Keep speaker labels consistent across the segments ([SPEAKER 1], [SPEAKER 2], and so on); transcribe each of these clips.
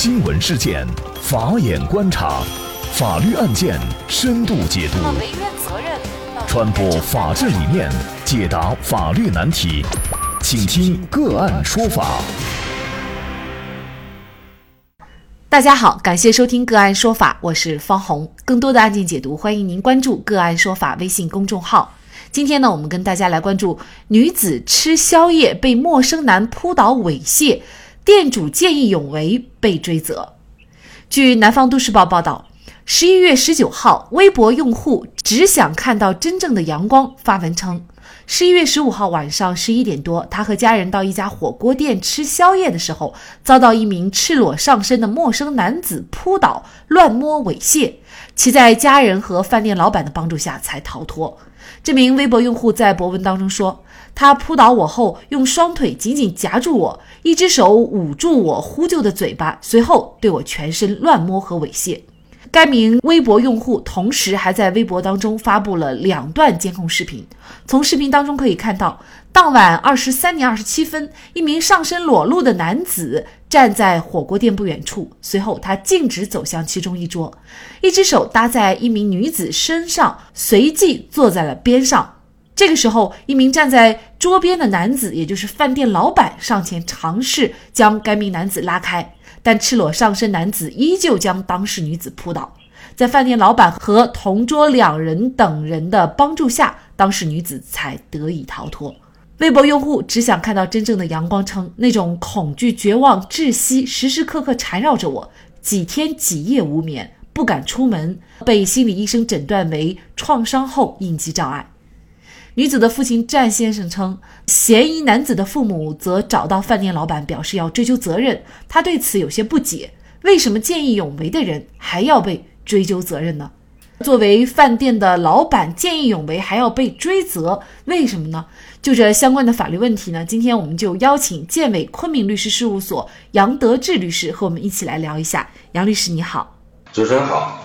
[SPEAKER 1] 新闻事件，法眼观察，法律案件深度解读，传播法治理念，解答法律难题，请听个案说法。
[SPEAKER 2] 大家好，感谢收听个案说法，我是方红。更多的案件解读，欢迎您关注个案说法微信公众号。今天呢，我们跟大家来关注女子吃宵夜被陌生男扑倒猥亵。店主见义勇为被追责。据南方都市报报道，十一月十九号，微博用户只想看到真正的阳光发文称，十一月十五号晚上十一点多，他和家人到一家火锅店吃宵夜的时候，遭到一名赤裸上身的陌生男子扑倒、乱摸、猥亵，其在家人和饭店老板的帮助下才逃脱。这名微博用户在博文当中说。他扑倒我后，用双腿紧紧夹住我，一只手捂住我呼救的嘴巴，随后对我全身乱摸和猥亵。该名微博用户同时还在微博当中发布了两段监控视频。从视频当中可以看到，当晚二十三点二十七分，一名上身裸露的男子站在火锅店不远处，随后他径直走向其中一桌，一只手搭在一名女子身上，随即坐在了边上。这个时候，一名站在桌边的男子，也就是饭店老板，上前尝试将该名男子拉开，但赤裸上身男子依旧将当事女子扑倒。在饭店老板和同桌两人等人的帮助下，当事女子才得以逃脱。微博用户只想看到真正的阳光，称那种恐惧、绝望、窒息，时时刻刻缠绕着我，几天几夜无眠，不敢出门，被心理医生诊断为创伤后应激障碍。女子的父亲战先生称，嫌疑男子的父母则找到饭店老板，表示要追究责任。他对此有些不解，为什么见义勇为的人还要被追究责任呢？作为饭店的老板，见义勇为还要被追责，为什么呢？就这相关的法律问题呢？今天我们就邀请建委昆明律师事务所杨德志律师和我们一起来聊一下。杨律师你好，
[SPEAKER 3] 主持人好。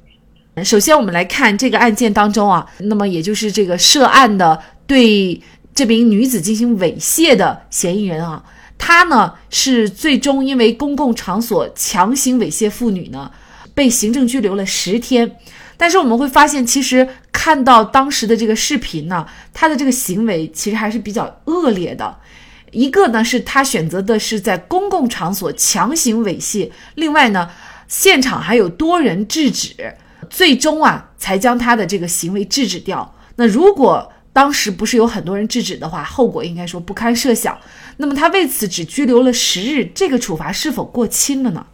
[SPEAKER 2] 首先我们来看这个案件当中啊，那么也就是这个涉案的。对这名女子进行猥亵的嫌疑人啊，他呢是最终因为公共场所强行猥亵妇女呢，被行政拘留了十天。但是我们会发现，其实看到当时的这个视频呢，他的这个行为其实还是比较恶劣的。一个呢是他选择的是在公共场所强行猥亵，另外呢现场还有多人制止，最终啊才将他的这个行为制止掉。那如果当时不是有很多人制止的话，后果应该说不堪设想。那么他为此只拘留了十日，这个处罚是否过轻了呢？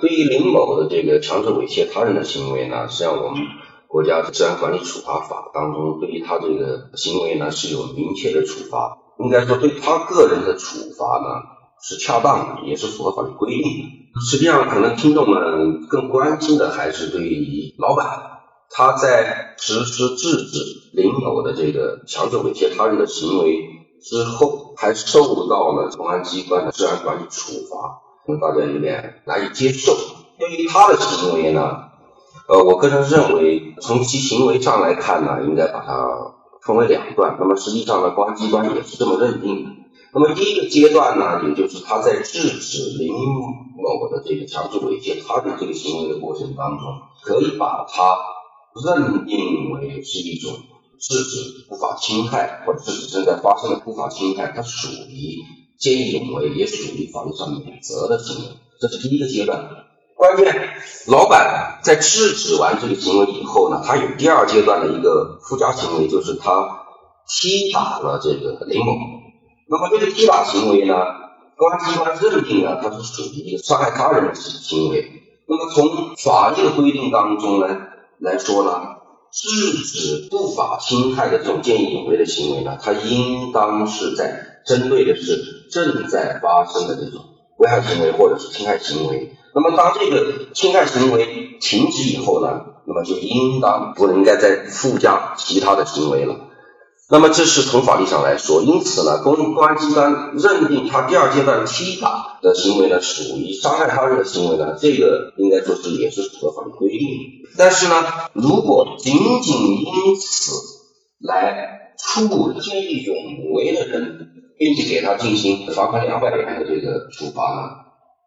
[SPEAKER 3] 对于林某的这个强制猥亵他人的行为呢，实际上我们国家治安管理处罚法当中对于他这个行为呢是有明确的处罚。应该说对他个人的处罚呢是恰当的，也是符合法律规定的。实际上，可能听众们更关心的还是对于老板。他在实施制止林某的这个强制猥亵他人的行为之后，还受到了公安机关的治安管理处罚，可能大家有点难以接受。对于他的行为呢，呃，我个人认为从其行为上来看呢，应该把它分为两段。那么实际上呢，公安机关也是这么认定的。那么第一个阶段呢，也就是他在制止林某的这个强制猥亵他的这个行为的过程当中，可以把他。认定为是一种制止不法侵害，或者制止正在发生的不法侵害，它属于见义勇为，也属于法律上免责的行为。这是第一个阶段。关键，老板在制止完这个行为以后呢，他有第二阶段的一个附加行为，就是他踢打了这个林某。那么这个踢打行为呢，公安机关认定呢，它是属于一个伤害他人的行为。那么从法律的规定当中呢？来说呢，制止不法侵害的这种见义勇为的行为呢，它应当是在针对的是正在发生的这种危害行为或者是侵害行为。那么当这个侵害行为停止以后呢，那么就应当不应该再附加其他的行为了。那么这是从法律上来说，因此呢，公公安机关认定他第二阶段踢打的行为呢，属于伤害他人的行为呢，这个应该说是也是符合法律规定。但是呢，如果仅仅因此来处见义勇为的人，并且给他进行罚款两百元的这个处罚呢，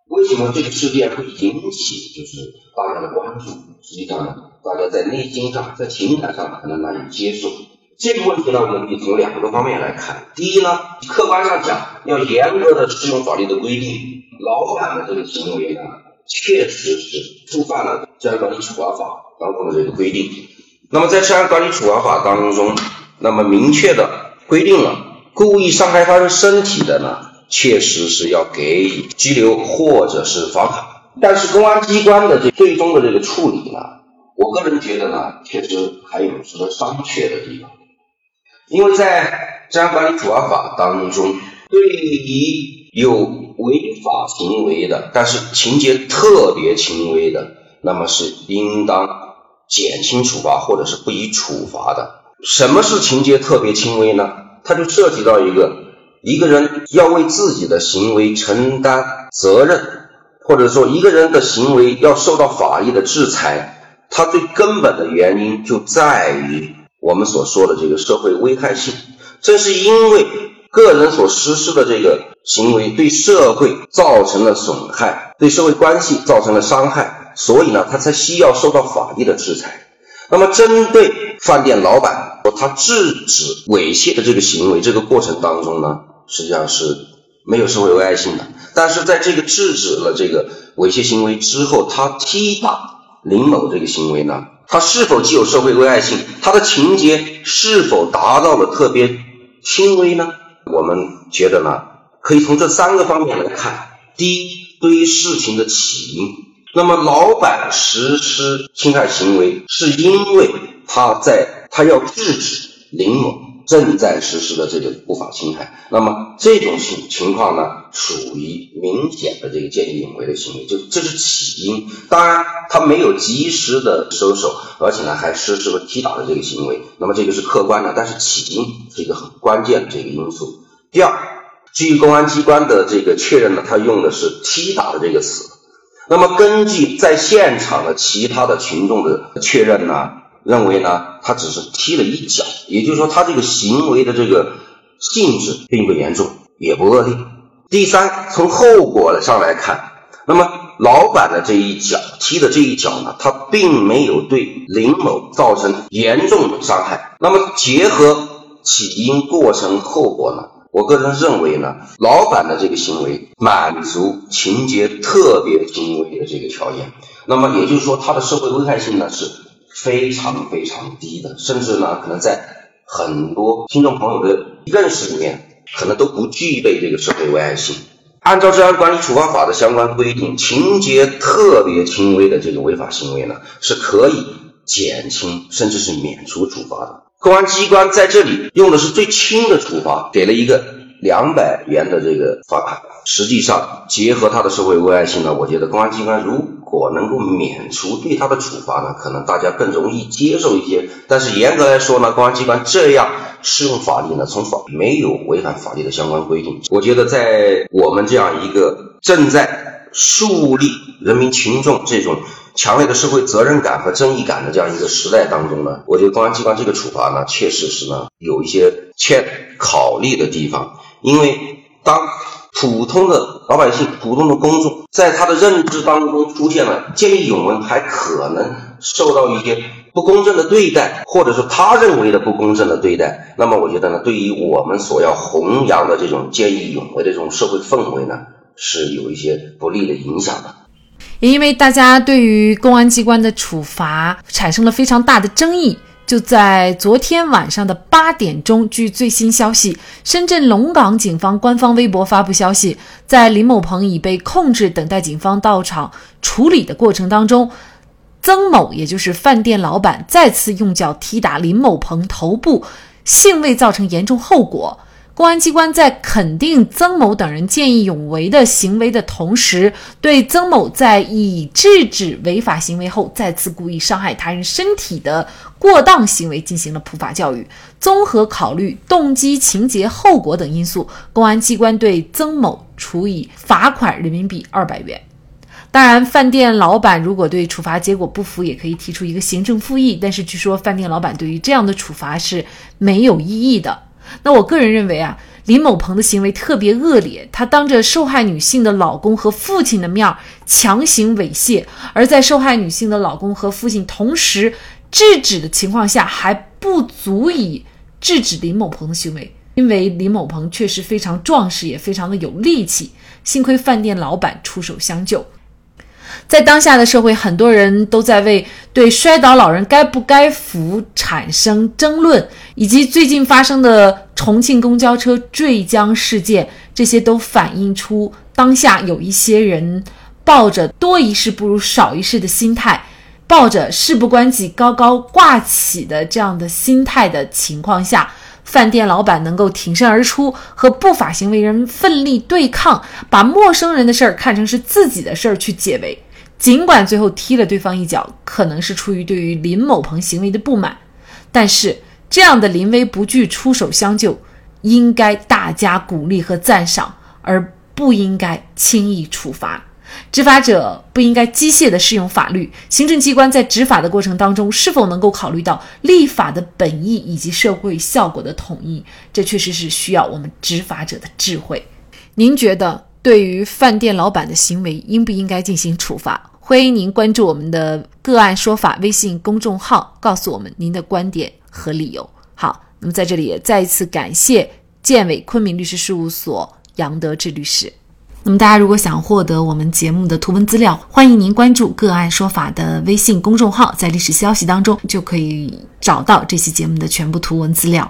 [SPEAKER 3] 为什么这个事件会引起就是大家的关注？实际上呢，大家在内心上、在情感上可能难以接受。这个问题呢，我们可以从两个方面来看。第一呢，客观上讲，要严格的适用法律的规定，老板的这个行为呢，确实是触犯了治安管理处罚法当中的这个规定。那么在治安管理处罚法当中，那么明确的规定了，故意伤害他人身体的呢。确实是要给予拘留或者是罚款，但是公安机关的这最终的这个处理呢，我个人觉得呢，确实还有值得商榷的地方。因为在治安管理处罚法当中，对于有违法行为的，但是情节特别轻微的，那么是应当减轻处罚或者是不予处罚的。什么是情节特别轻微呢？它就涉及到一个。一个人要为自己的行为承担责任，或者说一个人的行为要受到法律的制裁，它最根本的原因就在于我们所说的这个社会危害性。正是因为个人所实施的这个行为对社会造成了损害，对社会关系造成了伤害，所以呢，他才需要受到法律的制裁。那么，针对饭店老板和他制止猥亵的这个行为，这个过程当中呢？实际上是没有社会危害性的，但是在这个制止了这个猥亵行为之后，他踢打林某这个行为呢，他是否具有社会危害性？他的情节是否达到了特别轻微呢？我们觉得呢，可以从这三个方面来看。第一，对于事情的起因，那么老板实施侵害行为，是因为他在他要制止林某。正在实施的这个不法侵害，那么这种情情况呢，属于明显的这个见义勇为的行为，就这是起因。当然，他没有及时的收手，而且呢还实施了踢打的这个行为，那么这个是客观的，但是起因是一个很关键的这个因素。第二，基于公安机关的这个确认呢，他用的是踢打的这个词，那么根据在现场的其他的群众的确认呢。认为呢，他只是踢了一脚，也就是说，他这个行为的这个性质并不严重，也不恶劣。第三，从后果上来看，那么老板的这一脚踢的这一脚呢，他并没有对林某造成严重的伤害。那么结合起因、过程、后果呢，我个人认为呢，老板的这个行为满足情节特别轻微的这个条件。那么也就是说，他的社会危害性呢是。非常非常低的，甚至呢，可能在很多听众朋友的认识里面，可能都不具备这个社会危害性。按照治安管理处罚法的相关规定，情节特别轻微的这种违法行为呢，是可以减轻甚至是免除处罚的。公安机关在这里用的是最轻的处罚，给了一个两百元的这个罚款。实际上，结合他的社会危害性呢，我觉得公安机关如果能够免除对他的处罚呢，可能大家更容易接受一些。但是严格来说呢，公安机关这样适用法律呢，从法没有违反法律的相关规定。我觉得在我们这样一个正在树立人民群众这种强烈的社会责任感和正义感的这样一个时代当中呢，我觉得公安机关这个处罚呢，确实是呢有一些欠考虑的地方，因为当。普通的老百姓、普通的公众，在他的认知当中出现了见义勇为，还可能受到一些不公正的对待，或者说他认为的不公正的对待。那么，我觉得呢，对于我们所要弘扬的这种见义勇为的这种社会氛围呢，是有一些不利的影响的。
[SPEAKER 2] 也因为大家对于公安机关的处罚产生了非常大的争议。就在昨天晚上的八点钟，据最新消息，深圳龙岗警方官方微博发布消息，在林某鹏已被控制、等待警方到场处理的过程当中，曾某也就是饭店老板再次用脚踢打林某鹏头部，幸未造成严重后果。公安机关在肯定曾某等人见义勇为的行为的同时，对曾某在已制止违法行为后再次故意伤害他人身体的过当行为进行了普法教育。综合考虑动机、情节、后果等因素，公安机关对曾某处以罚款人民币二百元。当然，饭店老板如果对处罚结果不服，也可以提出一个行政复议。但是据说饭店老板对于这样的处罚是没有异议的。那我个人认为啊，林某鹏的行为特别恶劣，他当着受害女性的老公和父亲的面强行猥亵，而在受害女性的老公和父亲同时制止的情况下，还不足以制止林某鹏的行为。因为林某鹏确实非常壮实，也非常的有力气，幸亏饭店老板出手相救。在当下的社会，很多人都在为对摔倒老人该不该扶产生争论，以及最近发生的重庆公交车坠江事件，这些都反映出当下有一些人抱着多一事不如少一事的心态，抱着事不关己高高挂起的这样的心态的情况下。饭店老板能够挺身而出，和不法行为人奋力对抗，把陌生人的事儿看成是自己的事儿去解围。尽管最后踢了对方一脚，可能是出于对于林某鹏行为的不满，但是这样的临危不惧、出手相救，应该大家鼓励和赞赏，而不应该轻易处罚。执法者不应该机械地适用法律，行政机关在执法的过程当中，是否能够考虑到立法的本意以及社会效果的统一？这确实是需要我们执法者的智慧。您觉得对于饭店老板的行为应不应该进行处罚？欢迎您关注我们的个案说法微信公众号，告诉我们您的观点和理由。好，那么在这里也再一次感谢建伟昆明律师事务所杨德志律师。那么，大家如果想获得我们节目的图文资料，欢迎您关注“个案说法”的微信公众号，在历史消息当中就可以找到这期节目的全部图文资料。